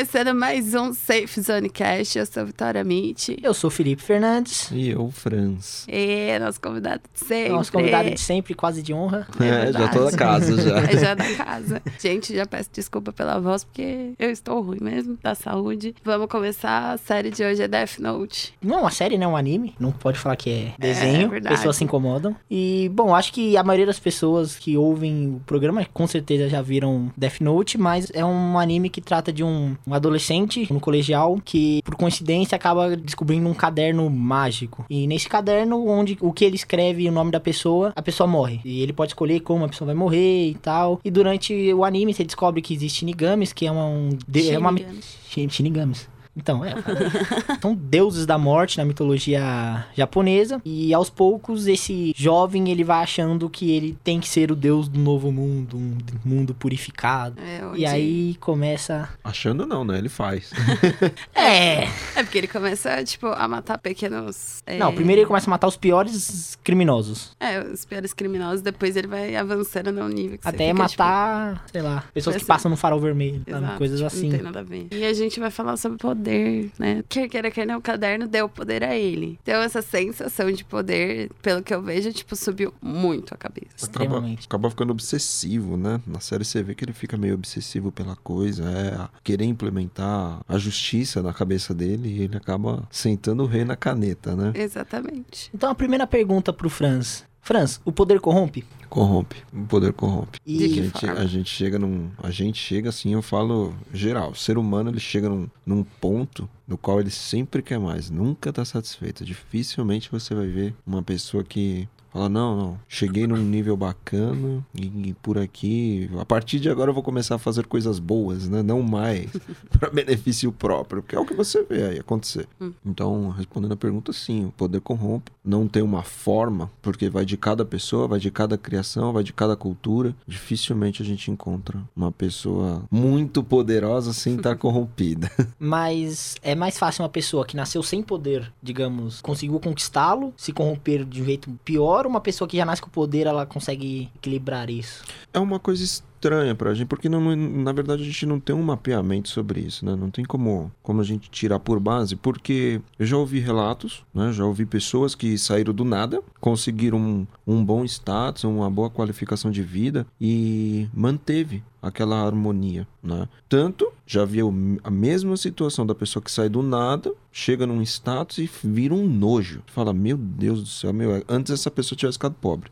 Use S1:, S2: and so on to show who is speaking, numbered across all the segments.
S1: começando mais um Safe Zone Cast. Eu sou Vitória Mitty.
S2: Eu sou Felipe Fernandes.
S3: E eu, Franz.
S1: E nosso convidado de sempre.
S2: Nosso convidado de sempre, quase de honra.
S3: É, é já tô da casa já.
S1: É já da casa. Gente, já peço desculpa pela voz, porque eu estou ruim mesmo, da saúde. Vamos começar. A série de hoje é Death Note.
S2: Não é uma série, né? É um anime. Não pode falar que é desenho.
S1: É, verdade.
S2: pessoas se incomodam. E, bom, acho que a maioria das pessoas que ouvem o programa com certeza já viram Death Note, mas é um anime que trata de um, um adolescente no colegial que, por coincidência, acaba descobrindo um caderno mágico. E nesse caderno, onde o que ele escreve o nome da pessoa, a pessoa morre. E ele pode escolher como a pessoa vai morrer e tal. E durante o anime, você descobre que existe Shinigamis, que é uma. Um, de- é uma
S1: Shinigamis.
S2: Então, é. São deuses da morte na mitologia japonesa. E aos poucos, esse jovem ele vai achando que ele tem que ser o deus do novo mundo, um mundo purificado.
S1: É, onde-
S2: E aí começa.
S3: Achando não, né? Ele faz.
S2: É!
S1: É porque ele começa, tipo, a matar pequenos... é,
S2: Não, primeiro ele começa a matar os piores criminosos.
S1: É, os piores criminosos. Depois ele vai avançando no nível que você
S2: Até
S1: fica,
S2: matar, sei lá, pessoas que
S1: Parece-
S2: passam no farol vermelho,
S1: Tipo, exato,
S2: coisas
S1: tipo,
S2: assim.
S1: Não tem nada a ver. E a gente vai falar sobre poder, né? Quer queira, quer não, o caderno deu poder a ele. Então, essa sensação de poder, pelo que eu vejo, tipo, subiu muito a cabeça.
S3: Acaba,
S2: Extremamente.
S3: acaba ficando obsessivo, né? Na série você vê que ele fica meio obsessivo pela coisa, é a querer implementar a justiça na cabeça dele e ele acaba sentando o rei na caneta, né?
S1: Exatamente.
S2: Então a primeira pergunta pro Franz. Franz, o poder corrompe?
S3: Corrompe. O poder corrompe.
S2: E
S3: A
S1: que
S3: gente, a gente chega num. A gente chega assim, eu falo geral. O ser humano ele chega num, num ponto no qual ele sempre quer mais, nunca tá satisfeito. Dificilmente você vai ver uma pessoa que fala: Não, não, cheguei num nível bacana e, e por aqui, a partir de agora eu vou começar a fazer coisas boas, né? Não mais para benefício próprio, que é o que você vê aí acontecer. Então, respondendo a pergunta, sim, o poder corrompe. Não tem uma forma, porque vai de cada pessoa, vai de cada criação, vai de cada cultura. Dificilmente a gente encontra uma pessoa muito poderosa sem estar corrompida.
S2: Mas é mais fácil uma pessoa que nasceu sem poder, digamos, conseguiu conquistá-lo, se corromper de um jeito pior, ou uma pessoa que já nasce com poder, ela consegue equilibrar isso?
S3: É uma coisa estranha pra gente, porque não- na verdade a gente não tem um mapeamento sobre isso, né? Não tem como, como a gente tirar por base, porque eu já ouvi relatos, né? Já ouvi pessoas que saíram do nada, conseguiram um, um bom status, uma boa qualificação de vida e manteve aquela harmonia, né? Tanto já vi o- a mesma situação da pessoa que sai do nada, chega num status e vira um nojo. Fala, meu Deus do céu, meu, antes essa pessoa tivesse ficado pobre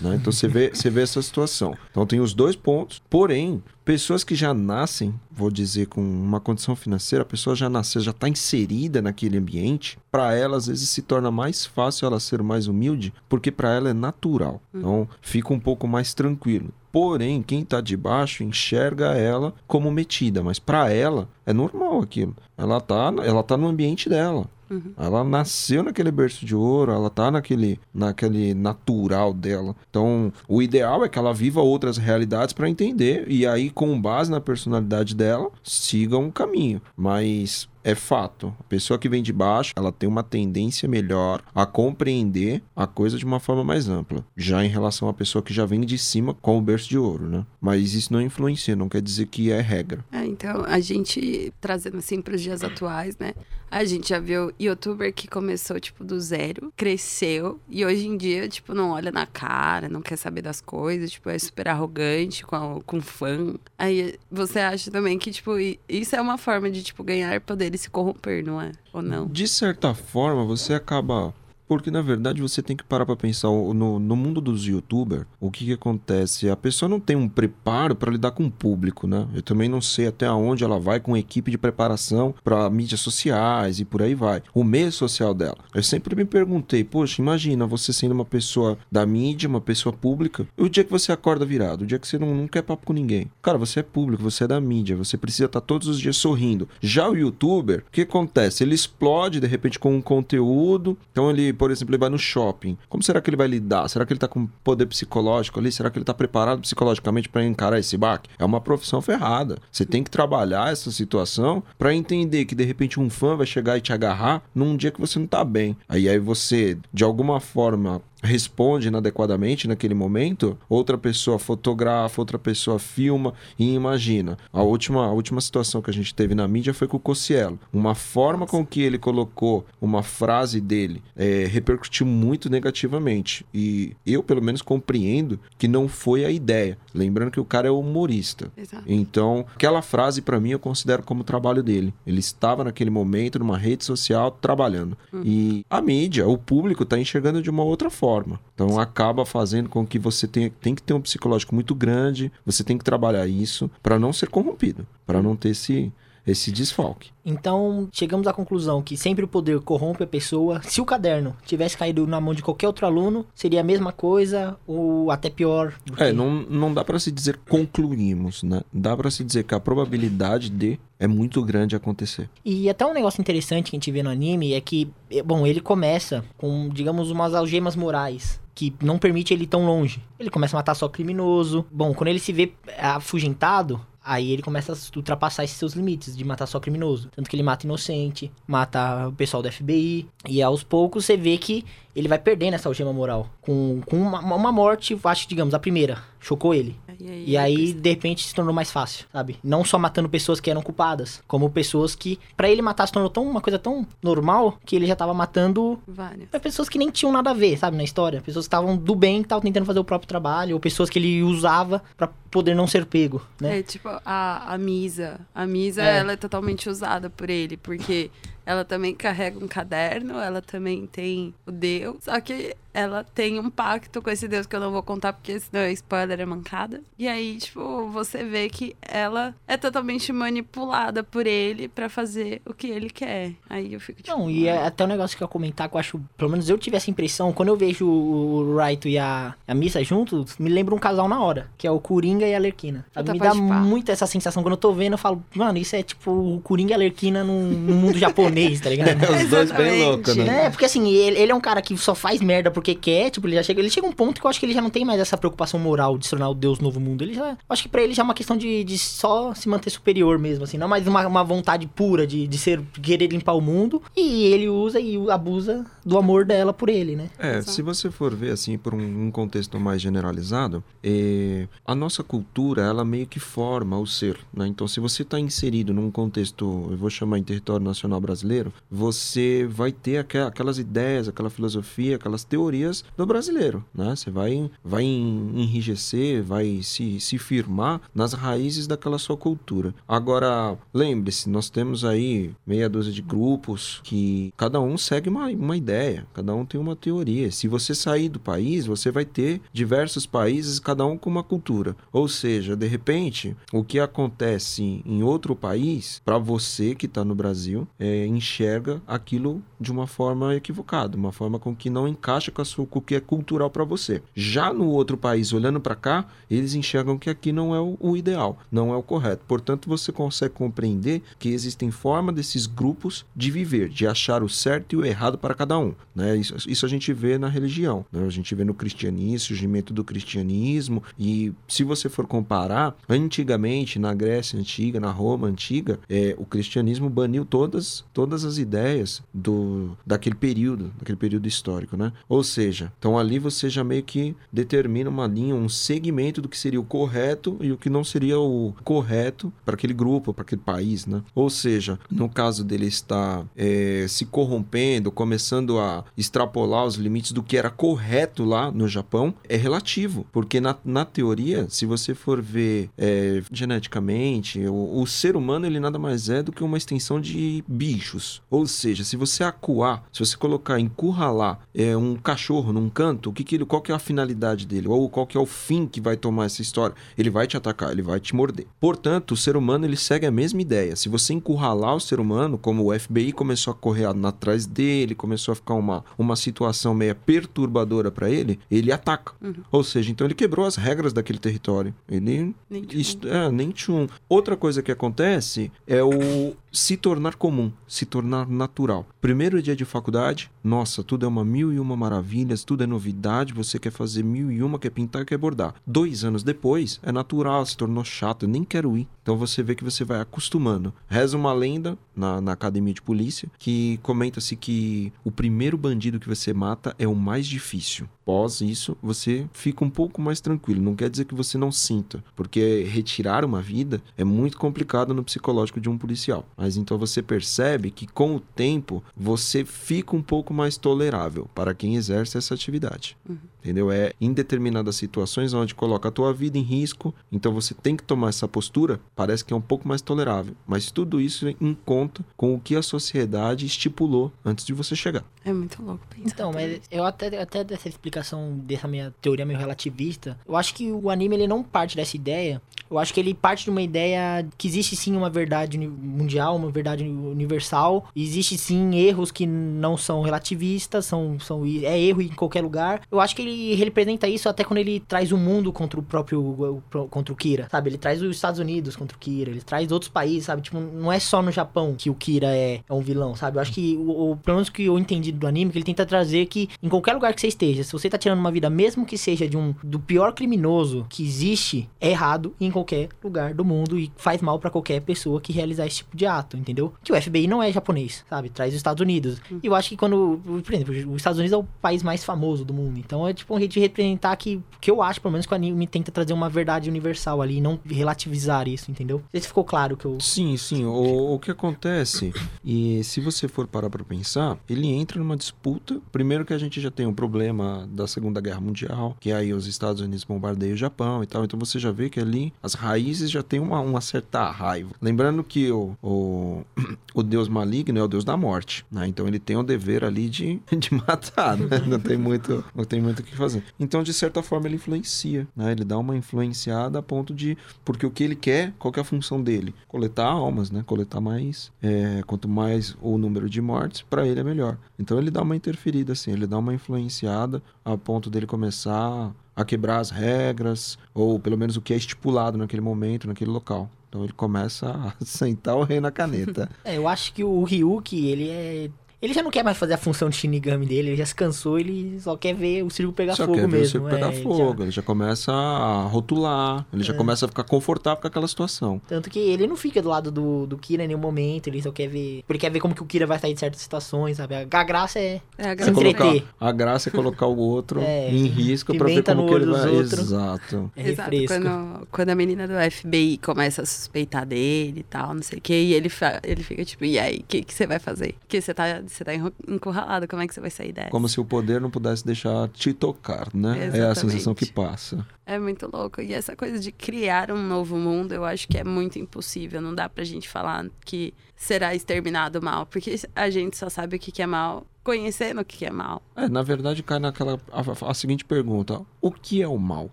S3: né? Então você vê, você vê essa situação. Então tem os dois pontos. Porém, pessoas que já nascem, vou dizer, com uma condição financeira, a pessoa já nasceu, já está inserida naquele ambiente, para ela às vezes se torna mais fácil ela ser mais humilde, porque para ela é natural. Então fica um pouco mais tranquilo. Porém, quem está de baixo enxerga ela como metida, mas para ela é normal aquilo. Ela tá, ela tá no ambiente dela. Ela nasceu naquele berço de ouro, ela tá naquele, naquele natural dela. Então, o ideal é que ela viva outras realidades para entender e aí, com base na personalidade dela, siga um caminho. Mas é fato, a pessoa que vem de baixo, ela tem uma tendência melhor a compreender a coisa de uma forma mais ampla. Já em relação à pessoa que já vem de cima com o berço de ouro, né? Mas isso não influencia, não quer dizer que é regra.
S1: É, então, a gente, trazendo assim para os dias atuais, né? A gente já viu youtuber que começou, tipo, do zero, cresceu, e hoje em dia, tipo, não olha na cara, não quer saber das coisas, tipo, é super arrogante com, a- com fã. Aí você acha também que, tipo, isso é uma forma de, tipo, ganhar poder e se corromper, não é? Ou não?
S3: De certa forma, você acaba. Porque na verdade você tem que parar pra pensar no, no mundo dos youtubers, o que que acontece? A pessoa não tem um preparo pra lidar com o público, né? Eu também não sei até onde ela vai com equipe de preparação pra mídias sociais e por aí vai. O meio social dela. Eu sempre me perguntei, poxa, imagina você sendo uma pessoa da mídia, uma pessoa pública, o dia que você acorda virado, o dia que você não, não quer papo com ninguém. Cara, você é público, você é da mídia, você precisa estar todos os dias sorrindo. Já o youtuber, o que acontece? Ele explode de repente com um conteúdo, então ele por exemplo, ele vai no shopping. Como será que ele vai lidar? Será que ele tá com poder psicológico ali? Será que ele tá preparado psicologicamente para encarar esse baque? É uma profissão ferrada. Você tem que trabalhar essa situação para entender que de repente um fã vai chegar e te agarrar num dia que você não tá bem. Aí aí você, de alguma forma, responde inadequadamente naquele momento, outra pessoa fotografa, outra pessoa filma e imagina. A última, a última situação que a gente teve na mídia foi com o Cossielo. Uma forma com que ele colocou uma frase dele é, repercutiu muito negativamente. E eu, pelo menos, compreendo que não foi a ideia. Lembrando que o cara é humorista.
S1: Exato.
S3: Então, aquela frase, para mim, eu considero como trabalho dele. Ele estava naquele momento numa rede social trabalhando. E a mídia, o público, tá enxergando de uma outra forma. Então, acaba fazendo com que você tenha, tem que ter um psicológico muito grande, você tem que trabalhar isso para não ser corrompido, para não ter esse, esse desfalque.
S2: Então, chegamos à conclusão que sempre o poder corrompe a pessoa. Se o caderno tivesse caído na mão de qualquer outro aluno, seria a mesma coisa ou até pior. do
S3: É,
S2: que-
S3: não, não dá para se dizer concluímos, né? Dá para se dizer que a probabilidade de é muito grande acontecer.
S2: E até um negócio interessante que a gente vê no anime é que, é, bom, ele começa com, digamos, umas algemas morais. Que não permite ele ir tão longe. Ele começa a matar só criminoso. Bom, quando ele se vê afugentado, aí ele começa a ultrapassar esses seus limites de matar só criminoso. Tanto que ele mata inocente, mata o pessoal do FBI. E aos poucos você vê que ele vai perdendo essa algema moral. Com, com uma, uma morte, acho, digamos, a primeira. Chocou ele.
S1: E aí,
S2: E aí, de repente, se tornou mais fácil, sabe? Não só matando pessoas que eram culpadas, como pessoas que, Pra ele matar, se tornou tão, uma coisa tão normal que ele já tava matando
S1: Várias.
S2: pessoas que nem tinham nada a ver, sabe, na história. Pessoas que estavam do bem, que estavam tentando fazer o próprio trabalho, ou pessoas que ele usava pra poder não ser pego, né?
S1: É tipo a, a Misa. A Misa,
S2: É.
S1: ela é totalmente usada por ele, porque ela também carrega um caderno, ela também tem o Deus, só que ela tem um pacto com esse Deus que eu não vou contar, porque senão é spoiler, é mancada. E aí, tipo, você vê que ela é totalmente manipulada por ele pra fazer o que ele quer. Aí eu fico tipo.
S2: Não, e é até um negócio que eu ia comentar que eu acho, pelo menos eu tive essa impressão, quando eu vejo o Raito e a, a Missa juntos, me lembra um casal na hora, que é o Coringa e a Lerquina. Sabe? Me dá muito essa sensação. Quando eu tô vendo, eu falo, mano, isso é tipo o Coringa e a Lerquina num, num mundo japonês, tá ligado?
S3: Os dois bem loucos, né?
S2: É, porque assim, ele, ele é um cara que só faz merda porque quer, tipo, ele já chega, ele chega a um ponto que eu acho que ele já não tem mais essa preocupação moral de se tornar o Deus novo mundo. Ele já, eu acho que pra ele já é uma questão de, de só se manter superior mesmo, assim, não mais uma, uma vontade pura de, de ser, querer limpar o mundo, e ele usa e abusa do amor dela por ele, né?
S3: É,
S1: Exato.
S3: se você for ver assim por um, um contexto mais generalizado, é, a nossa cultura ela meio que forma o ser, né? Então, se você está inserido num contexto, eu vou chamar em território nacional brasileiro, você vai ter aquelas ideias, aquela filosofia, aquelas teorias do brasileiro, né? Você vai, vai en- enrijecer, vai se, se firmar nas raízes daquela sua cultura. Agora, lembre-se, nós temos aí meia dúzia de grupos que cada um segue uma, uma ideia, cada um tem uma teoria. Se você sair do país, você vai ter diversos países, cada um com uma cultura. Ou seja, de repente, o que acontece em outro país, para você que está no Brasil, é, enxerga aquilo de uma forma equivocada, uma forma com que não encaixa com, a sua, com o que é cultural para você. Já no outro país, olhando para cá, eles enxergam que aqui não é o, o ideal, não é o correto. Portanto, você consegue compreender que existem formas desses grupos de viver, de achar o certo e o errado para cada um. Né? Isso, isso a gente vê na religião, né? a gente vê no cristianismo, surgimento do cristianismo. E se você for comparar, antigamente, na Grécia antiga, na Roma antiga, é, o cristianismo baniu todas, todas as ideias do, daquele período, daquele período histórico. Né? Ou seja, então ali você já meio que determina uma linha, um segmento do que seria o correto e o que não seria o correto para aquele grupo, para aquele país, né? Ou seja, no caso dele estar é, se corrompendo, começando a extrapolar os limites do que era correto lá no Japão, é relativo, porque na, na teoria, se você for ver é, geneticamente, o, o ser humano ele nada mais é do que uma extensão de bichos. Ou seja, se você acuar, se você colocar, encurralar é, um cachorro num canto, o que que ele, qual que é a finalidade dele? Ou qual que é o fim que vai tomar essa história? Ele vai te atacar, ele vai te morder. Portanto, o ser humano ele segue a mesma ideia. Se você encurralar o ser humano, como o FBI começou a correr atrás dele, começou a ficar uma, uma situação meio perturbadora para ele, ele ataca. Ou seja, então ele quebrou as regras daquele território. Ele
S1: Nem tchum.
S3: É, nem tchum. Outra coisa que acontece é o se tornar comum, se se tornar natural. Primeiro dia de faculdade, nossa, tudo é uma mil e uma maravilhas, tudo é novidade, você quer fazer mil e uma, quer pintar, quer bordar. Dois anos depois, é natural, se tornou chato, eu nem quero ir. Então você vê que você vai acostumando. Reza uma lenda na, na academia de polícia que comenta-se que o primeiro bandido que você mata é o mais difícil. Pós isso, você fica um pouco mais tranquilo. Não quer dizer que você não sinta, porque retirar uma vida é muito complicado no psicológico de um policial. Mas então você percebe que com o tempo você fica um pouco mais tolerável para quem exerce essa atividade. Uhum. Entendeu? É em determinadas situações onde coloca a tua vida em risco, então você tem que tomar essa postura, parece que é um pouco mais tolerável. Mas tudo isso em conta com o que a sociedade estipulou antes de você chegar.
S1: É muito louco
S2: pensar. Então, mas eu até, até dessa explicação dessa minha teoria meio relativista, eu acho que o anime ele não parte dessa ideia. Eu acho que ele parte de uma ideia que existe sim uma verdade mundial, uma verdade universal. Existe sim erros que não são relativistas, são, são é erro em qualquer lugar. Eu acho que ele ele representa isso até quando ele traz o mundo contra o próprio contra o Kira, sabe? Ele traz os Estados Unidos contra o Kira, ele traz outros países, sabe? Tipo, não é só no Japão que o Kira é, é um vilão, sabe? Eu acho que o, o pelo menos que eu entendi do anime, que ele tenta trazer que em qualquer lugar que você esteja, se você tá tirando uma vida, mesmo que seja de um do pior criminoso que existe, é errado em qualquer lugar do mundo e faz mal para qualquer pessoa que realizar esse tipo de ato, entendeu? Que o FBI não é japonês, sabe? Traz os Estados Unidos. E eu acho que quando, por exemplo, os Estados Unidos é o país mais famoso do mundo, então é tipo tipo de representar que, que eu acho, pelo menos, que o anime tenta trazer uma verdade universal ali, não relativizar isso, entendeu? Não sei se ficou claro que eu.
S3: Sim, sim. O, o que acontece, e se você for parar pra pensar, ele entra numa disputa. Primeiro que a gente já tem o um problema da Segunda Guerra Mundial, que aí os Estados Unidos bombardeiam o Japão e tal. Então você já vê que ali as raízes já tem uma, uma certa raiva. Lembrando que o, o, o deus maligno é o deus da morte, né? Então ele tem o dever ali de, de matar, né? Não tem muito, não tem muito o que que fazer. Então, de certa forma, ele influencia, né? Ele dá uma influenciada a ponto de... Porque o que ele quer, qual que é a função dele? Coletar almas, né? Coletar mais... É, quanto mais o número de mortes, para ele é melhor. Então, ele dá uma interferida, assim. Ele dá uma influenciada a ponto dele começar a quebrar as regras, ou pelo menos o que é estipulado naquele momento, naquele local. Então ele começa a sentar o rei na caneta.
S2: é, eu acho que o Ryuki, ele é ele já não quer mais fazer a função de Shinigami dele, ele já se cansou, ele só quer ver o circo pegar só fogo quer ver mesmo. O circo
S3: é, pegar fogo, já... ele já começa a rotular, ele é. já começa a ficar confortável com aquela situação.
S2: Tanto que ele não fica do lado do, do Kira em nenhum momento, ele só quer ver. Porque ele quer ver como que o Kira vai sair de certas situações, sabe? A graça é, é a graça
S3: se colocar, A graça é colocar o outro é, em risco pra ver como que ele vai.
S1: Outro. Exato. É Exato. Quando, quando a menina do FBI começa a suspeitar dele e tal, não sei o que, e ele, ele fica tipo, e aí, o que, que você vai fazer? Porque você tá, você tá encurralado, como é que você vai sair dessa?
S3: Como se o poder não pudesse deixar te tocar, né? Exatamente. É a sensação que passa.
S1: É muito louco. E essa coisa de criar um novo mundo, eu acho que é muito impossível. Não dá pra gente falar que será exterminado o mal, porque a gente só sabe o que é mal conhecendo o que é mal.
S3: É, na verdade cai naquela a, a seguinte pergunta: o que é o mal?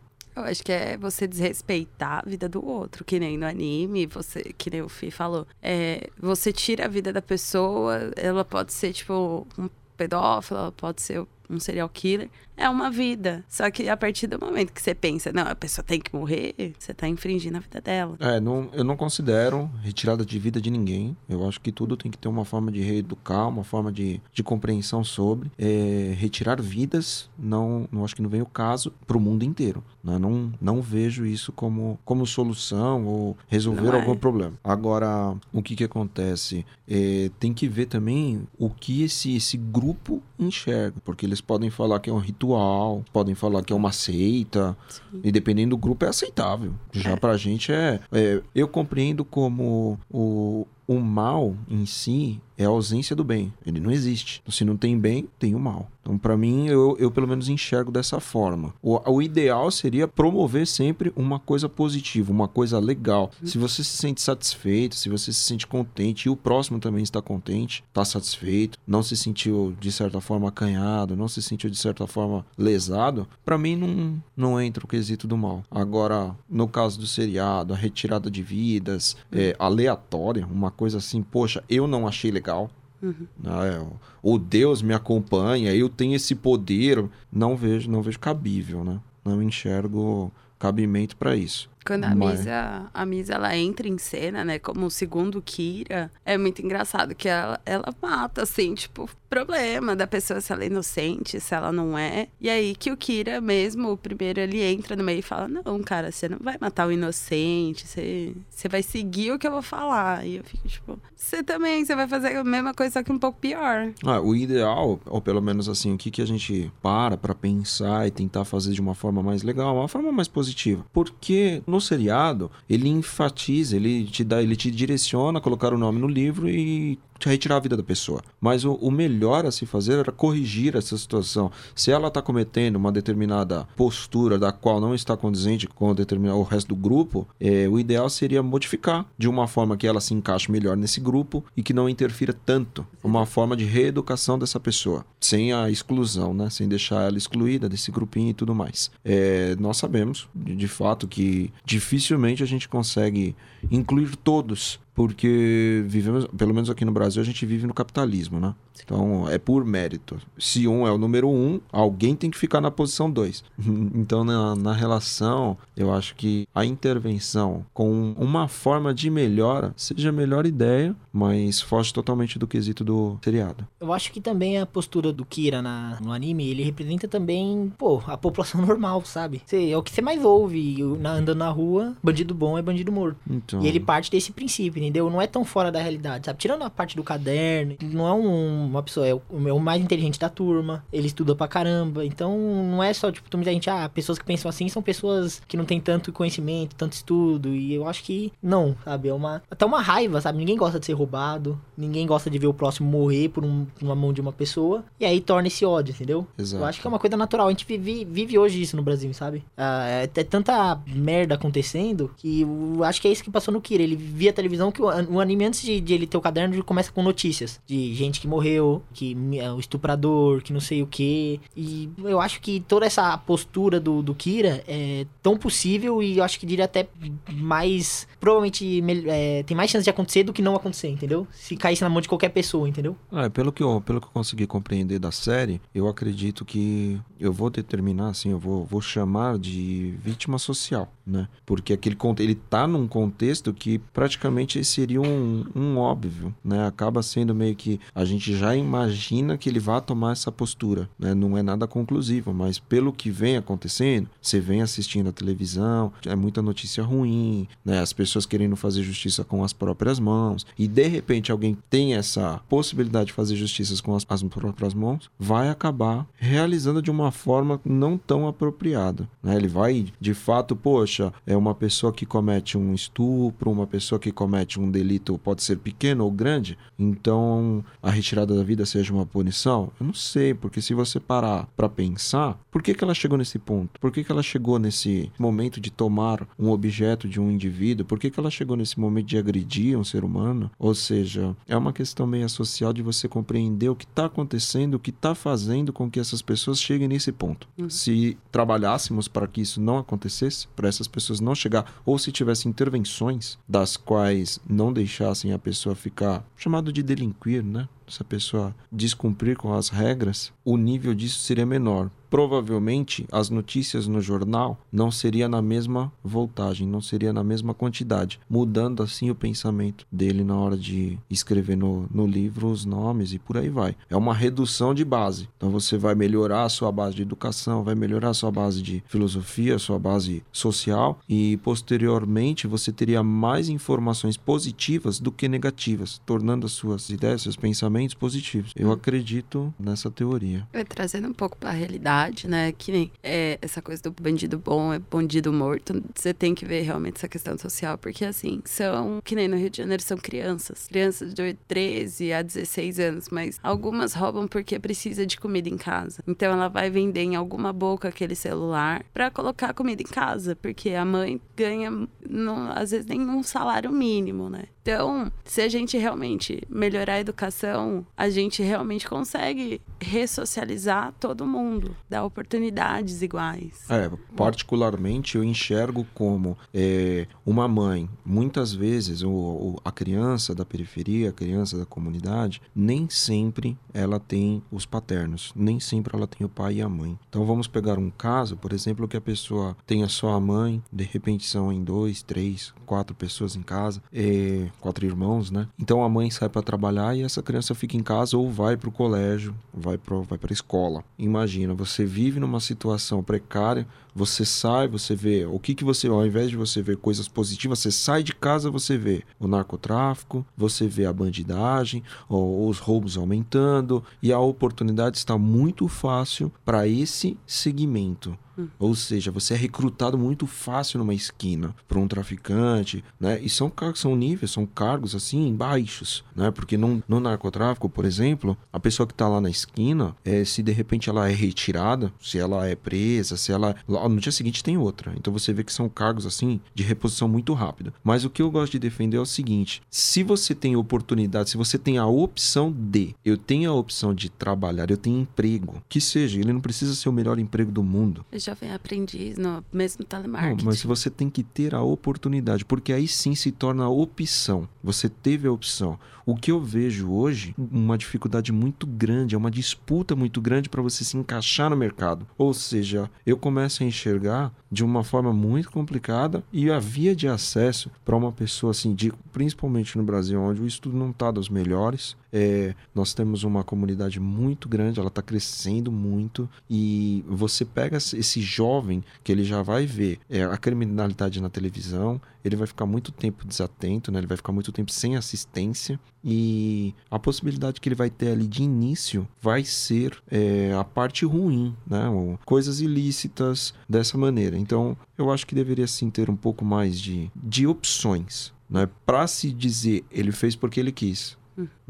S1: Eu acho que é você desrespeitar a vida do outro, que nem no anime, você, que nem o Fih falou. É, você tira a vida da pessoa, ela pode ser, tipo, um pedófilo, ela pode ser um serial killer, é uma vida. Só que a partir do momento que você pensa, não, a pessoa tem que morrer, você tá infringindo a vida dela.
S3: É, não, eu não considero retirada de vida de ninguém. Eu acho que tudo tem que ter uma forma de reeducar, uma forma de, de compreensão sobre. É, retirar vidas, não, não acho que não vem o caso pro mundo inteiro. Né? Não, não vejo isso como, como solução ou resolver é. algum problema. Agora, o que que acontece? É, tem que ver também o que esse, esse grupo enxerga, porque eles podem falar que é um ritual, podem falar que é uma seita, Sim. e dependendo do grupo é aceitável. Já é. pra gente é, é. Eu compreendo como o, o mal em si é a ausência do bem. Ele não existe. Se não tem bem, tem o mal. Então, para mim, eu, eu pelo menos enxergo dessa forma. O, o ideal seria promover sempre uma coisa positiva, uma coisa legal. Se você se sente satisfeito, se você se sente contente e o próximo também está contente, está satisfeito, não se sentiu de certa forma acanhado, não se sentiu de certa forma lesado, para mim não, não entra o quesito do mal. Agora, no caso do seriado, a retirada de vidas é, aleatória, uma coisa assim, poxa, eu não achei legal Uhum. Ah, o Deus me acompanha, eu tenho esse poder. Não vejo, não vejo cabível, né? Não enxergo cabimento para isso.
S1: Quando a
S3: Mas-
S1: Misa, a Misa ela entra em cena, né, como o segundo Kira, é muito engraçado que ela, ela mata, assim, tipo, problema da pessoa se ela é inocente, se ela não é. E aí que o Kira mesmo, o primeiro, ele entra no meio e fala, não, cara, você não vai matar o inocente, você, você vai seguir o que eu vou falar. E eu fico, tipo, você também, você vai fazer a mesma coisa, só que um pouco pior.
S3: Ah, o ideal, ou pelo menos assim, o que, que a gente para pra pensar e tentar fazer de uma forma mais legal, uma forma mais positiva. Porque no seriado, ele enfatiza, ele te dá, ele te direciona a colocar o nome no livro e retirar a vida da pessoa. Mas o, o melhor a se fazer era corrigir essa situação. Se ela está cometendo uma determinada postura da qual não está condizente com o, determinado, o resto do grupo, é, o ideal seria modificar de uma forma que ela se encaixe melhor nesse grupo e que não interfira tanto. Uma forma de reeducação dessa pessoa, sem a exclusão, né? Sem deixar ela excluída desse grupinho e tudo mais. É, nós sabemos, de, de fato, que dificilmente a gente consegue incluir todos porque vivemos, pelo menos aqui no Brasil, a gente vive no capitalismo, né? Então é por mérito. Se um é o número um, alguém tem que ficar na posição dois. Então na, na relação, eu acho que a intervenção com uma forma de melhora seja a melhor ideia, mas foge totalmente do quesito do seriado.
S2: Eu acho que também a postura do Kira na, no anime, ele representa também, pô, a população normal, sabe? Cê- é o que você mais ouve na- andando na rua, bandido bom é bandido morto.
S3: Então,
S2: E ele parte desse princípio, entendeu? Não é tão fora da realidade, sabe? Tirando a parte do caderno, não é um- uma pessoa, é o, é o mais inteligente da turma, ele estuda pra caramba. Então, não é só, tipo, tu diz, gente, ah, pessoas que pensam assim são pessoas que não têm tanto conhecimento, tanto estudo. E eu acho que não, sabe? É uma. Até uma raiva, sabe? Ninguém gosta de ser roubado, ninguém gosta de ver o próximo morrer por um- uma mão de uma pessoa. E aí torna esse ódio, entendeu?
S3: Exato.
S2: Eu acho que é uma coisa natural. A gente vive, vive hoje isso no Brasil, sabe? Ah, é, é tanta merda acontecendo que eu acho que é isso que passou no Kira. Ele via a televisão que o, o anime, antes de, de ele ter o caderno, ele começa com notícias de gente que morreu, que é, o estuprador, que não sei o que. E eu acho que toda essa postura do, do Kira é tão possível e eu acho que diria até mais. Provavelmente é, tem mais chance de acontecer do que não acontecer, entendeu? Se caísse na mão de qualquer pessoa, entendeu?
S3: Ah, pelo que eu, pelo que eu consegui compreender da série, eu acredito que eu vou determinar assim, eu vou, vou chamar de vítima social, né? Porque aquele ele tá num contexto que praticamente seria um, um óbvio, né? Acaba sendo meio que a gente já imagina que ele vai tomar essa postura, né? Não é nada conclusivo, mas pelo que vem acontecendo, você vem assistindo a televisão, é muita notícia ruim, né? As pessoas querendo fazer justiça com as próprias mãos e de repente alguém tem essa possibilidade de fazer justiças com as, as próprias mãos, vai acabar realizando de uma forma não tão apropriada, né? Ele vai, de fato, poxa, é uma pessoa que comete um estupro, uma pessoa que comete um delito, pode ser pequeno ou grande, então a retirada da vida seja uma punição? Eu não sei, porque se você parar pra pensar, por que, que ela chegou nesse ponto? Por que, que ela chegou nesse momento de tomar um objeto de um indivíduo? Por que, que ela chegou nesse momento de agredir um ser humano? Ou seja, é uma questão meio social de você compreender o que está acontecendo, o que está fazendo com que essas pessoas cheguem nesse ponto. Se trabalhássemos para que isso não acontecesse, para essas pessoas não chegar, ou se tivesse intervenções das quais não deixassem a pessoa ficar chamado de delinquir, né? Se a pessoa descumprir com as regras, o nível disso seria menor. Provavelmente as notícias no jornal não seria na mesma voltagem, não seria na mesma quantidade, mudando assim o pensamento dele na hora de escrever no, no livro os nomes e por aí vai. É uma redução de base. Então você vai melhorar a sua base de educação, vai melhorar a sua base de filosofia, a sua base social e posteriormente você teria mais informações positivas do que negativas, tornando as suas ideias, seus pensamentos positivos. Eu acredito nessa teoria.
S1: É, trazendo um pouco pra realidade, né? Que nem é, essa coisa do bandido bom é bandido morto. Você tem que ver realmente essa questão social, porque assim, são, que nem no Rio de Janeiro, são crianças. Crianças de 13 a 16 anos, mas algumas roubam porque precisa de comida em casa. Então ela vai vender em alguma boca aquele celular pra colocar comida em casa, porque a mãe ganha, não, às vezes, nem um salário mínimo, né? Então, se a gente realmente melhorar a educação, a gente realmente consegue ressocializar todo mundo, dar oportunidades iguais.
S3: É, particularmente eu enxergo como é, uma mãe, muitas vezes o, a criança da periferia, a criança da comunidade, nem sempre ela tem os paternos, nem sempre ela tem o pai e a mãe. Então vamos pegar um caso, por exemplo, que a pessoa tenha só a mãe, de repente são em dois, três, quatro pessoas em casa, é, quatro irmãos, né? Então a mãe sai para trabalhar e essa criança fica em casa ou vai para o colégio, vai para vai a escola. Imagina, você vive numa situação precária, você sai, você vê o que que você, ao invés de você ver coisas positivas, você sai de casa, você vê o narcotráfico, você vê a bandidagem, os roubos aumentando e a oportunidade está muito fácil para esse segmento. Hum. Ou seja, você é recrutado muito fácil numa esquina para um traficante, né? E são, são níveis, são cargos assim baixos, né? Porque no, no narcotráfico, por exemplo, a pessoa que está lá na esquina, é, se de repente ela é retirada, se ela é presa, se ela no dia seguinte tem outra. Então você vê que são cargos assim de reposição muito rápida. Mas o que eu gosto de defender é o seguinte: se você tem oportunidade, se você tem a opção de, eu tenho a opção de trabalhar, eu tenho emprego, que seja, ele não precisa ser o melhor emprego do mundo.
S1: Eu já vem aprendiz no mesmo telemarketing.
S3: Não, mas você tem que ter a oportunidade, porque aí sim se torna opção. Você teve a opção. O que eu vejo hoje, uma dificuldade muito grande, é uma disputa muito grande para você se encaixar no mercado. Ou seja, eu começo a enxergar de uma forma muito complicada e a via de acesso para uma pessoa assim, de, principalmente no Brasil, onde o estudo não está dos melhores, é, nós temos uma comunidade muito grande, ela está crescendo muito e você pega esse jovem que ele já vai ver é, a criminalidade na televisão, ele vai ficar muito tempo desatento, né? ele vai ficar muito tempo sem assistência e a possibilidade que ele vai ter ali de início vai ser é, a parte ruim, né? coisas ilícitas dessa maneira. Então eu acho que deveria sim ter um pouco mais de, de opções. Né? Para se dizer ele fez porque ele quis.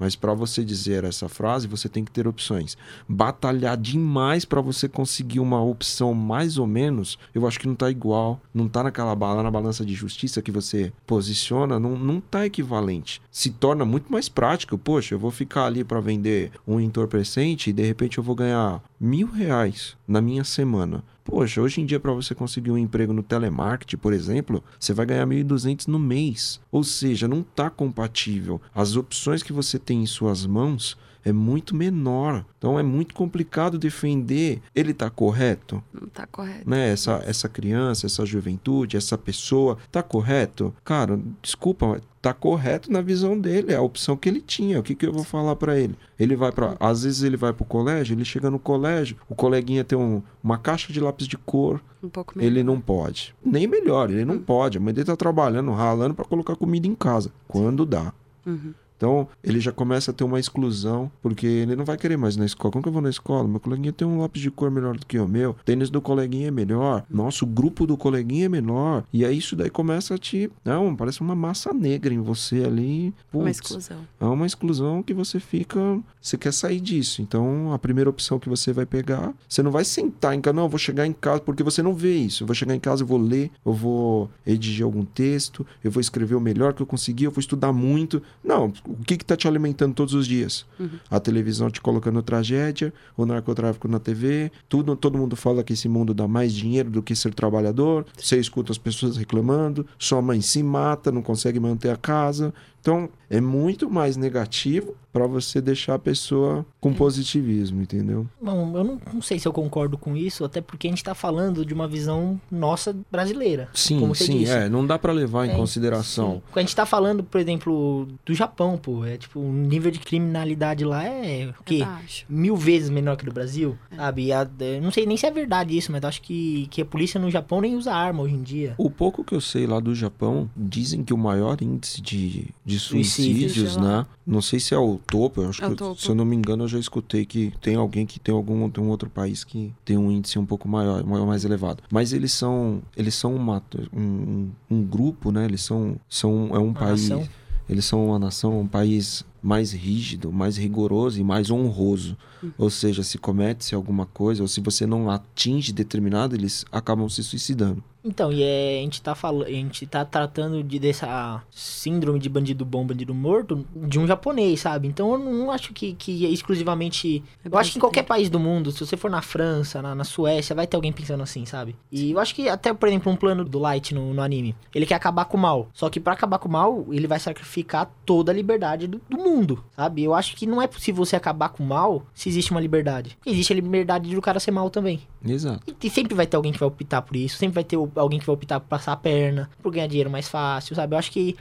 S3: Mas para você dizer essa frase, você tem que ter opções. Batalhar demais para você conseguir uma opção mais ou menos, eu acho que não tá igual, não tá naquela bala na balança de justiça que você posiciona, não, não tá equivalente. Se torna muito mais prático. Poxa, eu vou ficar ali para vender um entorpecente e de repente eu vou ganhar mil reais na minha semana. Poxa, hoje em dia, para você conseguir um emprego no telemarketing, por exemplo, você vai ganhar 1.200 no mês. Ou seja, não está compatível. As opções que você tem em suas mãos é muito menor. Então é muito complicado defender. Ele está correto?
S1: Não está correto.
S3: Né? Essa, essa criança, essa juventude, essa pessoa, está correto? Cara, desculpa, tá correto na visão dele, é a opção que ele tinha. O que, que eu vou falar para ele? Ele vai para, às vezes ele vai pro colégio, ele chega no colégio, o coleguinha tem um, uma caixa de lápis de cor,
S1: um pouco melhor.
S3: ele não pode. Nem melhor, ele não hum. pode. A mãe dele tá trabalhando, ralando para colocar comida em casa, quando dá.
S1: Uhum.
S3: Então, ele já começa a ter uma exclusão, porque ele não vai querer mais na escola. Como que eu vou na escola? Meu coleguinha tem um lápis de cor melhor do que o meu. O tênis do coleguinha é melhor. Nosso grupo do coleguinha é menor. E aí isso daí começa a te. Não, parece uma massa negra em você ali.
S1: Putz, uma exclusão.
S3: É uma exclusão que você fica. Você quer sair disso. Então, a primeira opção que você vai pegar, você não vai sentar em casa. Não, eu vou chegar em casa, porque você não vê isso. Eu vou chegar em casa, eu vou ler, eu vou redigir algum texto, eu vou escrever o melhor que eu conseguir, eu vou estudar muito. Não, o que está te alimentando todos os dias? Uhum. A televisão te colocando tragédia, o narcotráfico na TV, tudo, todo mundo fala que esse mundo dá mais dinheiro do que ser trabalhador. Você escuta as pessoas reclamando, sua mãe se mata, não consegue manter a casa. Então, é muito mais negativo para você deixar a pessoa com positivismo, entendeu?
S2: Bom, eu não, não, sei se eu concordo com isso, até porque a gente está falando de uma visão nossa brasileira.
S3: Sim, sim, disse. é. Não dá para levar em é, consideração.
S2: Sim. A gente está falando, por exemplo, do Japão, pô. É tipo, o nível de criminalidade lá é o quê? É Mil vezes menor que do Brasil, é. sabe? A, não sei nem se é verdade isso, mas acho que, que a polícia no Japão nem usa arma hoje em dia.
S3: O pouco que eu sei lá do Japão, dizem que o maior índice de, de suicídios, né? Não sei se é o topo, eu acho é que, topo. se eu não me engano, eu já escutei que tem alguém que tem algum tem um outro país que tem um índice um pouco maior, mais elevado. Mas eles são, eles são uma, um, um grupo, né? Eles são, são é um uma país. Nação. Eles são uma nação, um país mais rígido, mais rigoroso e mais honroso. Ou seja, se comete-se alguma coisa, ou se você não atinge determinado, eles acabam se suicidando.
S2: Então, e é, a gente tá falando, a gente tá tratando de dessa síndrome de bandido bom, bandido morto de um japonês, sabe? Então eu não acho que, que é exclusivamente.
S1: É
S2: eu acho que em qualquer país do mundo, se você for na França, na, na Suécia, vai ter alguém pensando assim, sabe? E eu acho que até, por exemplo, um plano do Light no, no anime. Ele quer acabar com o mal. Só que pra acabar com o mal, ele vai sacrificar toda a liberdade do, do mundo, sabe? Eu acho que não é possível você acabar com o mal se existe uma liberdade. Existe a liberdade do cara ser mal também.
S3: Exato.
S2: E, sempre vai ter alguém que vai optar por isso, sempre vai ter alguém que vai optar por passar a perna, por ganhar dinheiro mais fácil, sabe? Eu acho que,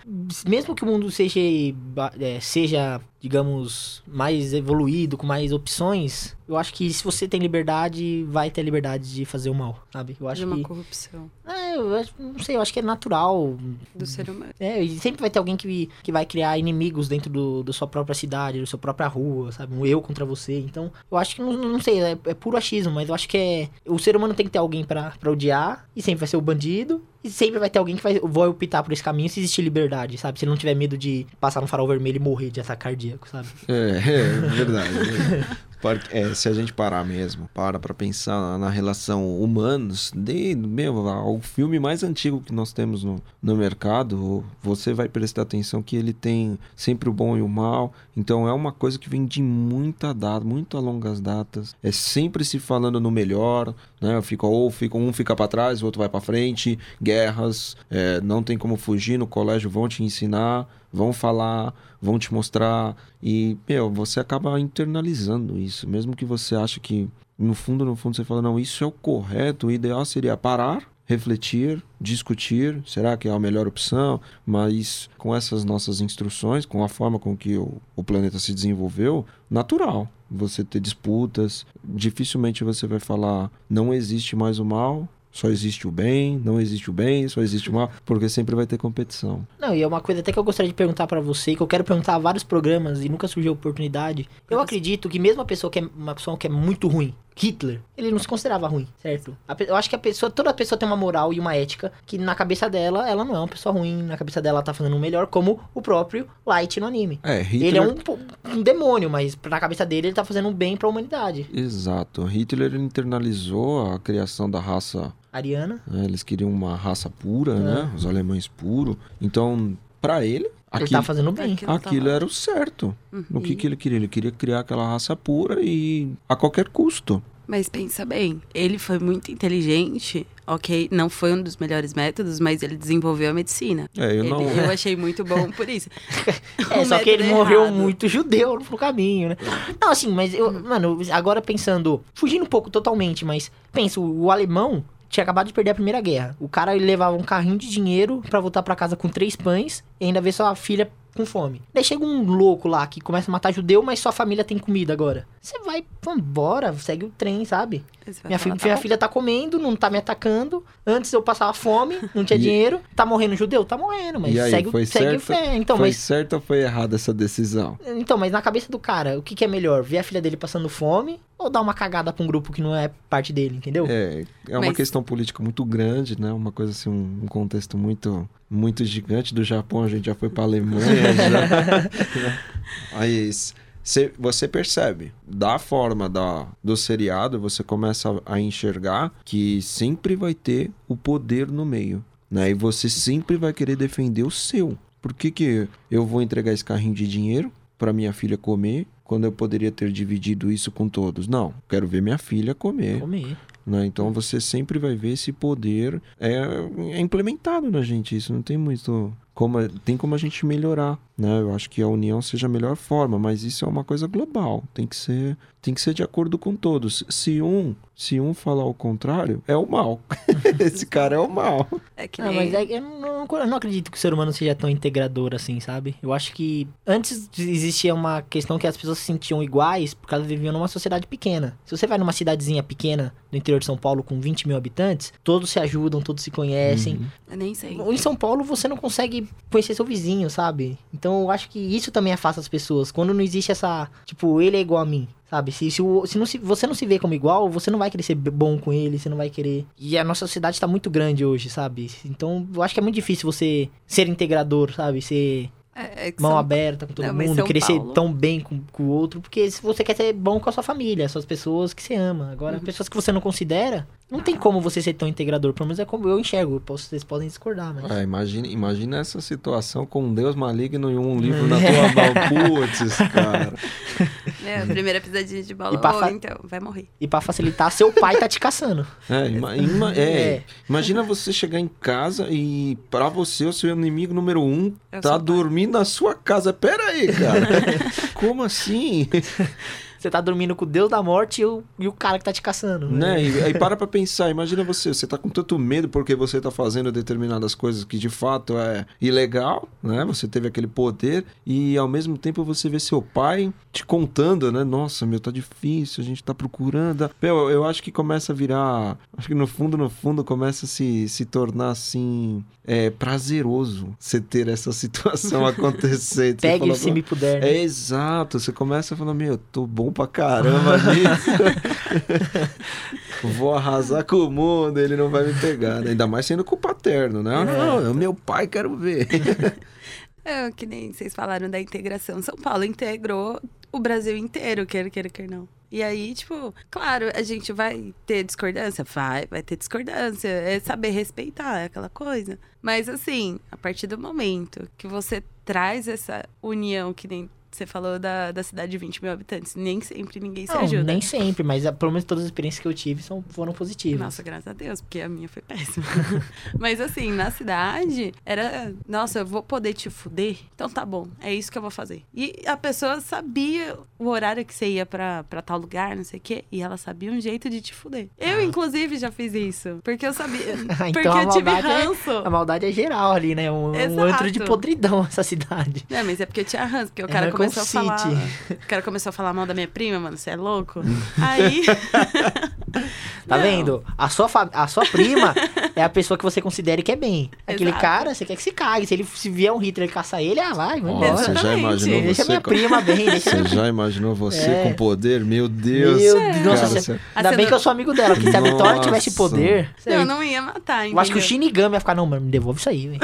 S2: mesmo que o mundo seja, é, seja digamos, mais evoluído, com mais opções, eu acho que se você tem liberdade, vai ter liberdade de fazer o mal, sabe? Eu acho
S1: de uma
S2: que.
S1: corrupção
S2: É, eu acho- não sei, eu acho que é natural.
S1: do ser humano.
S2: É, e sempre vai ter alguém que, que vai criar inimigos dentro do, da sua própria cidade, da sua própria rua, sabe? Um eu contra você. Então, eu acho que, não, não sei, é, é puro achismo, mas eu acho que é. O ser humano tem que ter alguém pra, pra odiar, e sempre vai ser o bandido, e sempre vai ter alguém que vai, vai optar por esse caminho se existir liberdade, sabe? Se não tiver medo de passar no farol vermelho e morrer de ataque cardíaco, sabe?
S3: É, é verdade. Porque, é, se a gente parar mesmo, para pra pensar na relação humanos, de, meu, o filme mais antigo que nós temos no, no mercado, você vai prestar atenção que ele tem sempre o bom e o mal. Então é uma coisa que vem de muita data, muito a longas datas. É sempre se falando no melhor, né? Fica, ou fica, um fica para trás, o outro vai para frente, guerras, é, não tem como fugir, no colégio vão te ensinar, vão falar, vão te mostrar. E, meu, você acaba internalizando isso, mesmo que você ache que no fundo, no fundo você fala, não, isso é o correto, o ideal seria parar, refletir, discutir, será que é a melhor opção? Mas com essas nossas instruções, com a forma com que o, o planeta se desenvolveu, natural você ter disputas, dificilmente você vai falar não existe mais o mal, só existe o bem, não existe o bem, só existe o mal, porque sempre vai ter competição.
S2: Não, e é uma coisa até que eu gostaria de perguntar pra você, que eu quero perguntar a vários programas e nunca surgiu a oportunidade. Eu acredito que mesmo a pessoa que é uma pessoa que é muito ruim, Hitler, ele não se considerava ruim, certo? A Eu acho que a pessoa, toda pessoa tem uma moral e uma ética que na cabeça dela, ela não é uma pessoa ruim, na cabeça dela ela tá fazendo o melhor, como o próprio Light no anime.
S3: É, Hitler...
S2: Ele é um, um demônio, mas na cabeça dele ele tá fazendo um bem pra humanidade.
S3: Exato. Hitler internalizou a criação da raça
S2: Ariana,
S3: né? Eles queriam uma raça pura, né? Os alemães puros. Então, pra ele,
S2: ele
S3: aquilo,
S2: tá fazendo bem.
S1: Aquilo
S3: aquilo
S1: tava-
S3: era o certo.
S1: Uhum.
S3: No que, que ele queria? Ele queria criar aquela raça pura e a qualquer custo.
S1: Mas pensa bem, ele foi muito inteligente, ok? Não foi um dos melhores métodos, mas ele desenvolveu a medicina.
S3: É, eu
S1: Ele-
S3: não.
S1: eu achei muito bom por isso.
S2: É,
S1: O
S2: só que ele morreu
S1: errado.
S2: muito judeu no caminho, né? Não, assim, mas eu, mano, agora pensando, fugindo um pouco totalmente, mas pensa, o, o alemão tinha acabado de perder a primeira guerra. O cara levava um carrinho de dinheiro pra voltar pra casa com três pães e ainda ver sua filha com fome. Daí chega um louco lá que começa a matar judeu, mas sua família tem comida agora. Você vai, vambora, segue o trem, sabe? Minha,
S1: tá
S2: minha filha tá comendo, não tá me atacando. Antes eu passava fome, não tinha
S3: E-
S2: dinheiro. Tá morrendo judeu? Tá morrendo, mas
S3: E aí,
S2: segue, o-
S3: foi
S2: segue o
S3: certo?
S2: fé. Então,
S3: foi
S2: mas
S3: certo ou foi errada essa decisão?
S2: então, mas na cabeça do cara, o que, que é melhor? Ver a filha dele passando fome ou dar uma cagada pra um grupo que não é parte dele, entendeu?
S3: É, é uma
S1: Mas-
S3: questão política muito grande, né? Uma coisa assim, um, contexto muito, muito gigante. Do Japão a gente já foi pra Alemanha. já. Aí cê- você percebe, da forma da, do seriado, você começa a enxergar que sempre vai ter o poder no meio. Né? E você sempre vai querer defender o seu. Por que, que eu vou entregar esse carrinho de dinheiro para minha filha comer quando eu poderia ter dividido isso com todos? Não, quero ver minha filha comer.
S2: Comer.
S3: né? Então você sempre vai ver esse poder é, é implementado na gente. Isso não tem muito como tem como a gente melhorar, né? Eu acho que a união seja a melhor forma, mas isso é uma coisa global. Tem que ser tem que ser de acordo com todos. Se um se um falar o contrário, é o mal. Esse cara é o mal.
S1: É que
S2: Ah,
S1: nem...
S2: mas é, eu, não, eu não acredito que o ser humano seja tão integrador assim, sabe? Eu acho que antes existia uma questão que as pessoas se sentiam iguais porque elas viviam numa sociedade pequena. Se você vai numa cidadezinha pequena do interior de São Paulo com 20 mil habitantes, todos se ajudam, todos se conhecem.
S3: Uhum.
S1: Eu nem sei.
S2: Em São Paulo você não consegue conhecer seu vizinho, sabe? Então eu acho que isso também afasta as pessoas. Quando não existe essa. Tipo, ele é igual a mim. Sabe? Se, se, se, não se você não se vê como igual, você não vai querer ser bom com ele, você não vai querer. E a nossa sociedade tá muito grande hoje, sabe? Então eu acho que é muito difícil você ser integrador, sabe? Ser.
S1: É, É
S2: mão
S1: São-
S2: aberta com todo
S1: Não,
S2: mundo, crescer
S1: Paulo-
S2: tão bem com, com o outro, porque se você quer ser bom com a sua família, as pessoas que você ama. Agora,
S1: Uhum.
S2: pessoas que você não considera, não tem como você ser tão integrador. Pelo menos é como eu enxergo. Eu posso- vocês podem discordar, mas.
S3: Ah, imagina, imagina essa situação com um Deus maligno e um livro na
S2: É.
S3: tua mão. Putz, cara.
S1: É, a primeira pisadinha de bola.
S2: Fa-
S1: então, vai morrer.
S2: E pra facilitar, seu pai tá te caçando.
S3: É, ima- ima- é,
S2: É.
S3: Imagina você chegar em casa e pra você, o seu inimigo número um
S1: É o
S3: tá
S1: pai.
S3: dormindo na sua casa. Pera aí, cara. Como assim?
S2: Você tá dormindo com o Deus da morte e o, e o cara que tá te caçando.
S3: Né? E aí para pra pensar, imagina você, você tá com tanto medo porque você tá fazendo determinadas coisas que de fato é ilegal, né? Você teve aquele poder e ao mesmo tempo você vê seu pai te contando, né? Nossa, meu, tá difícil, a gente tá procurando. Meu, eu acho que começa a virar, acho que no fundo, no fundo começa a se, se tornar assim, é, prazeroso você ter essa situação acontecer.
S2: Pegue
S3: fala,
S2: se me puder. né?
S3: é exato, você começa a falar, meu, tô bom pra caramba nisso. Vou arrasar com o mundo, ele não vai me pegar, né? Ainda mais sendo com o paterno, né? Ah, Não, é meu pai, quero ver.
S1: É, que nem vocês falaram da integração. São Paulo integrou o Brasil inteiro, queira, queira, queira não. E aí, tipo, claro, a gente vai ter discordância? Vai, vai ter discordância. É saber respeitar, é aquela coisa. Mas, assim, a partir do momento que você traz essa união, que nem você falou da, da cidade de 20 mil habitantes, nem sempre ninguém se
S2: Não,
S1: ajuda.
S2: nem sempre, mas ah, pelo menos todas as experiências que eu tive são, foram positivas.
S1: Nossa, graças a Deus, porque a minha foi péssima. Mas assim, na cidade, era, nossa, eu vou poder te fuder? Então tá bom, é isso que eu vou fazer. E a pessoa sabia o horário que você ia pra, pra tal lugar, não sei o quê, e ela sabia um jeito de te fuder. Eu, inclusive, já fiz isso, porque eu sabia,
S2: Então
S1: porque eu tive
S2: é-
S1: ranço.
S2: A maldade é geral ali, né? Um, um
S1: Exato.
S2: antro de podridão essa cidade.
S1: Não, mas é porque eu tinha ranço, porque o
S2: É
S1: cara Começou a falar. O cara começou a falar mal da minha prima, mano, você é louco? Aí.
S2: Tá
S1: Não.
S2: vendo? A sua, fa- a sua prima é a pessoa que você considere que é bem. Aquele
S1: Exato.
S2: cara, você quer que se cague. Se ele se vier um Hitler e caçar ele, ah, vai, vai embora.
S3: você já imaginou
S2: Deixa
S3: você
S2: minha
S3: com...
S2: prima bem, deixa
S3: Você já imaginou você
S2: É.
S3: com poder? Meu Deus.
S2: Meu
S3: cara,
S2: Deus, nossa,
S3: você-
S2: você- ainda bem
S1: não-
S2: que eu sou amigo dela, porque se a Vitória tivesse poder.
S1: Não,
S2: eu,
S1: não ia matar,
S2: eu acho que o
S1: entendeu?
S2: Shinigami ia ficar, não, mano, me devolve isso aí, velho.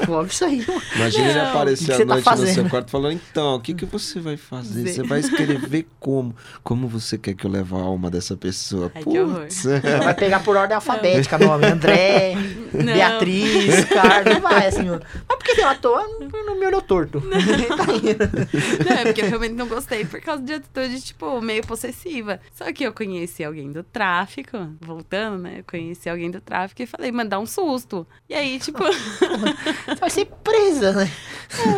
S2: Devolve isso aí. mano.
S3: Imagina ele aparecer
S2: O que
S3: à
S2: você tá
S3: noite no seu quarto falando, então, o que, que você vai fazer? Você vai escrever como? Como você quer que eu leve a alma dessa pessoa?
S1: Ai, que horror.
S3: Putz.
S2: Vai pegar por ordem alfabética, nome. André,
S1: Não.
S2: Beatriz, Carlos, vai assim. Mas por que ela atua? Não me olhou torto. Tá indo.
S1: Não, é porque eu realmente não gostei por causa de atitude, tipo, meio possessiva. Só que eu conheci alguém do tráfico, voltando, né? Eu conheci alguém do tráfico e falei, mano, dá um susto. E aí, tipo,
S2: Você vai ser presa, né?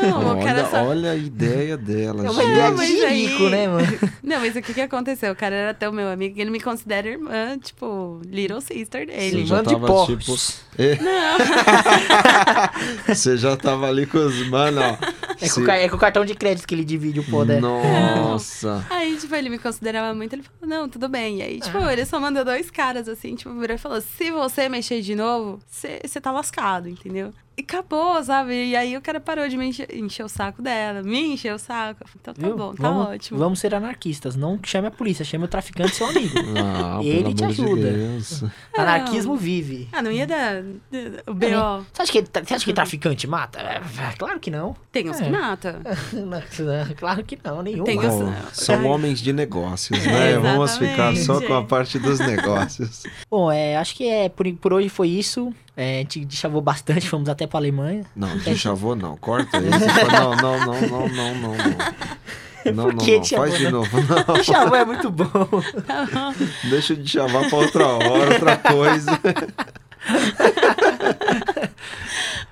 S1: não, o cara só.
S3: Olha a ideia dela.
S2: É uma
S3: gente.
S2: ideia
S1: mas
S2: de
S1: aí-
S2: rico, né, mano?
S1: Não, mas o que que aconteceu? O cara era até o meu amigo e ele me considera irmã, tipo, little sister dele.
S3: Você já
S2: de
S3: tava,
S2: porcos.
S3: tipo, É. Você já tava ali com os mano, ó.
S2: É com, o é com o cartão de crédito que ele divide o poder.
S3: Nossa.
S1: Aí, tipo, ele me considerava muito, ele falou, não, tudo bem. E aí, tipo, ele só mandou dois caras, assim, tipo, virou e falou, se você mexer de novo, você tá lascado, entendeu? E acabou, sabe? E aí o cara parou de me encher, encher o saco dela, me encher o saco. Então tá
S2: Viu?
S1: bom, tá
S2: vamos,
S1: ótimo.
S2: Vamos ser anarquistas. Não chame a polícia, chame o traficante seu amigo.
S3: Ah,
S2: Ele te
S3: amor de
S2: ajuda.
S3: Deus.
S2: Anarquismo vive.
S1: Ah, não ia dar o B.O.
S2: Você acha, que, você acha que traficante mata? É, Claro que não.
S1: Tem uns
S2: É.
S1: que mata.
S2: claro que não, nenhum.
S1: Tem
S2: mano.
S1: os-
S3: Bom, são homens de negócios, né?
S1: É,
S3: Vamos ficar só com a parte dos negócios.
S2: Bom, é, acho que é, por, por hoje foi isso. É, a gente chavou bastante, fomos até pra Alemanha.
S3: Não, de chavô não, corta isso. Não, não, não, não, não, não, não. Não, não, faz de novo. Não,
S2: Chavou é muito bom.
S3: deixa de chavar pra outra hora, outra coisa.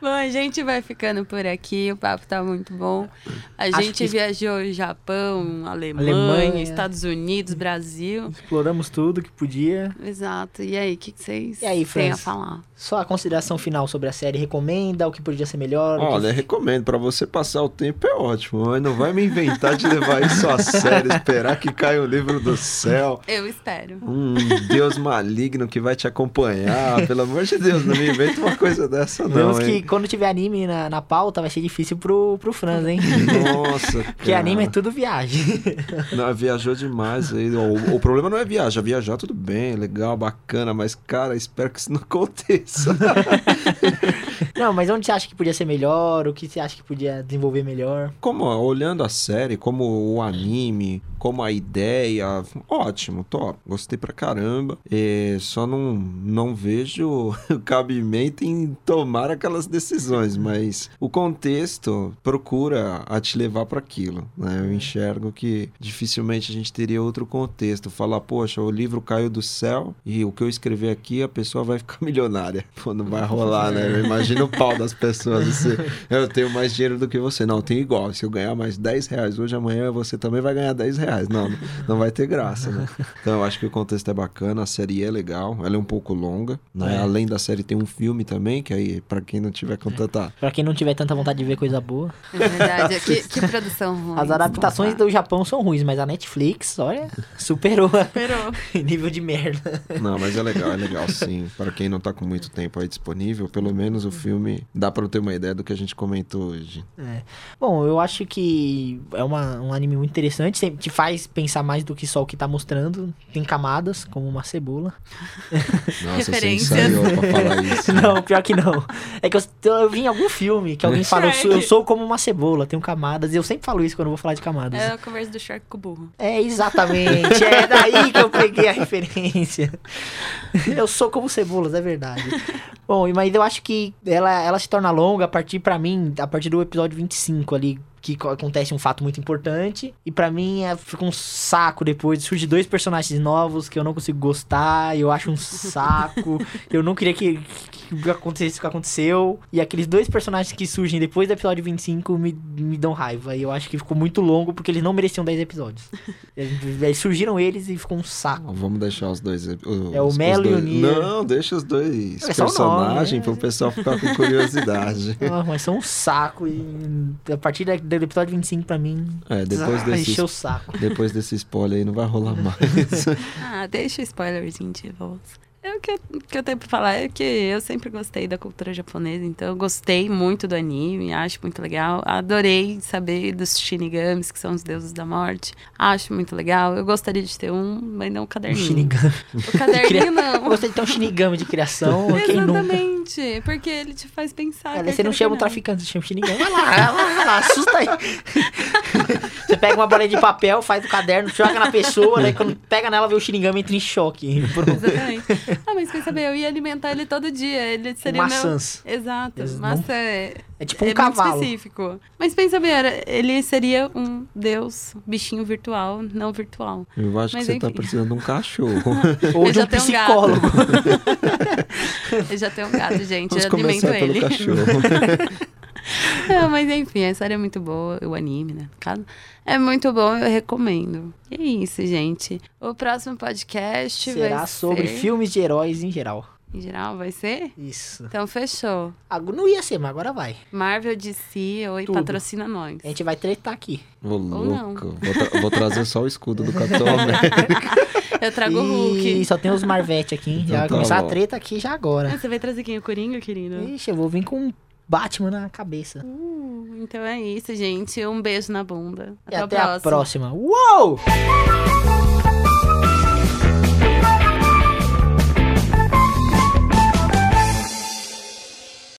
S1: Bom, a gente vai ficando por aqui, o papo tá muito bom. A
S2: Acho
S1: gente
S2: que-
S1: viajou Japão, Alemanha,
S2: Alemanha.
S1: Estados Unidos, Brasil.
S2: Exploramos tudo que podia.
S1: Exato. E aí, o que, que vocês
S2: E aí,
S1: têm a falar?
S2: Só a consideração final sobre a série. Recomenda o que podia ser melhor? o que-
S3: Olha, recomendo, pra você passar o tempo é ótimo, mas não vai me inventar de levar isso a sério, esperar que caia o livro do céu.
S1: Eu espero.
S3: Um Deus maligno que vai te acompanhar. Pelo amor de Deus, não me inventa uma coisa dessa, não.
S2: Vemos que
S3: hein?
S2: Quando tiver anime na, na pauta vai ser difícil pro, pro Franz, hein?
S3: Nossa,
S2: Porque
S3: cara.
S2: anime é tudo viagem.
S3: Não, viajou demais aí. O, o problema não é viajar. Viajar tudo bem, legal, bacana, mas, cara, espero que isso não aconteça.
S2: Não, mas onde você acha que podia ser melhor? O que você acha que podia desenvolver melhor?
S3: Como, olhando a série, como o anime, como a ideia, ótimo, top. Gostei pra caramba. É, só não, não vejo o cabimento em tomar aquelas decisões, mas o contexto procura a te levar para aquilo. Né? Eu enxergo que dificilmente a gente teria outro contexto. Falar, poxa, o livro caiu do céu e o que eu escrever aqui, a pessoa vai ficar milionária. Pô, não vai rolar, né? Eu imagino o pau das pessoas. Assim, eu tenho mais dinheiro do que você. Não, tem igual. Se eu ganhar mais 10 reais hoje, amanhã você também vai ganhar 10 reais. Não, não vai ter graça, né? Então eu acho que o contexto é bacana, a série é legal, ela é um pouco longa, né?
S2: É.
S3: Além da série tem um filme também, que aí, pra quem não tiver com tanta.
S2: Pra quem não tiver tanta vontade de ver coisa boa.
S1: É verdade. que, que produção ruim.
S2: As adaptações do Japão são ruins, mas a Netflix, olha, superou
S1: Esperou.
S2: nível de merda.
S3: Não, mas é legal, é legal sim. Para quem não tá com muito tempo aí disponível, pelo menos o filme dá pra eu ter uma ideia do que a gente comentou hoje.
S2: É. Bom, eu acho que é uma, um anime muito interessante, sempre te faz pensar mais do que só o que tá mostrando. Tem camadas, como uma cebola.
S3: Nossa, você ensaiou pra falar isso.
S2: Não, pior que não. É que eu, eu vi em algum filme que alguém fala, eu sou, eu sou como uma cebola, tenho camadas. E eu sempre falo isso quando eu vou falar de camadas.
S1: É a conversa do Shark com o burro.
S2: É, exatamente. É daí que eu peguei a referência. Eu sou como cebolas, é verdade. Bom, mas eu acho que ela, ela se torna longa a partir, pra mim, a partir do episódio 25 ali. Que co- acontece um fato muito importante. E pra mim é, fica um saco depois. Surge dois personagens novos que eu não consigo gostar. E eu acho um saco. eu não queria que, que acontecesse o que aconteceu. E aqueles dois personagens que surgem depois do episódio 25 me, me dão raiva. E eu acho que ficou muito longo porque eles não mereciam 10 episódios. Aí surgiram eles e ficou um saco.
S3: Vamos deixar os dois. Os,
S2: É o Melo e o Nier.
S3: Não, deixa os dois
S2: É nome,
S3: personagens
S2: né?
S3: pro pessoal ficar com curiosidade.
S2: Ah, mas são um saco. E a partir da- do episódio 25, pra mim.
S3: É, depois
S2: ah,
S3: desse,
S2: encheu o saco.
S3: depois desse spoiler aí não vai rolar mais.
S1: Ah, deixa o spoilerzinho de volta. É o que eu, que eu tenho pra falar é que eu sempre gostei da cultura japonesa, então eu gostei muito do anime, acho muito legal. Adorei saber dos Shinigamis, que são os deuses da morte. Acho muito legal. Eu gostaria de ter um, mas não
S2: Um
S1: caderninho.
S2: Shinigami.
S1: O caderninho
S2: Eu
S1: não.
S2: gostei de ter um Shinigami de criação. Quem nunca?
S1: Exatamente, porque ele te faz pensar. Que
S2: você não chama o traficante, você chama o Shinigami. Vai lá, vai lá, vai lá, assusta aí. pega uma bolinha de papel, faz o caderno, joga na pessoa, daí quando pega nela, vê o Shinigami entra em choque.
S1: Exatamente. Ah, mas pensa bem, eu ia alimentar ele todo dia. Ele seria o meu.
S2: maçãs.
S1: Exato.
S2: Eles não-
S1: Maçã é,
S2: É tipo um
S1: é
S2: cavalo.
S1: específico. Mas pensa bem, ele seria um deus, bichinho virtual, não virtual.
S3: Eu acho
S1: Mas
S3: que você tá
S1: enfim.
S3: precisando de um cachorro.
S2: Ou
S1: Eu
S2: de um
S1: tenho um gato.
S2: psicólogo.
S1: Ele já tem um gato, gente.
S3: Vamos
S1: eu alimento
S3: começar pelo
S1: ele.
S3: cachorro.
S1: Não, mas enfim, a série é muito boa. O anime, né? No caso. É muito bom, eu recomendo. E é isso, gente. O próximo podcast
S2: Será
S1: vai
S2: sobre
S1: ser...
S2: filmes de heróis em geral.
S1: Em geral, vai ser?
S2: Isso.
S1: Então, fechou.
S2: Agora não ia ser, mas agora vai.
S1: Marvel DC, oi,
S2: Tudo.
S1: patrocina nós.
S2: A gente vai tretar aqui.
S3: Ô,
S1: não.
S3: louco. Vou, tra- vou trazer só o escudo do Capitão América.
S1: Eu trago o
S2: E
S1: Hulk.
S2: só tem os Marvete aqui, hein?
S3: Então
S2: Já vai
S3: tá
S2: começar
S3: bom.
S2: a treta aqui já
S1: Ah,
S2: agora.
S1: você vai trazer quem? O Coringa, querido?
S2: Ixi, eu vou vir com um Batman na cabeça.
S1: Uh, então é isso, gente. Um beijo na bunda.
S2: E
S1: Até,
S2: até
S1: o
S2: a próxima. Uou!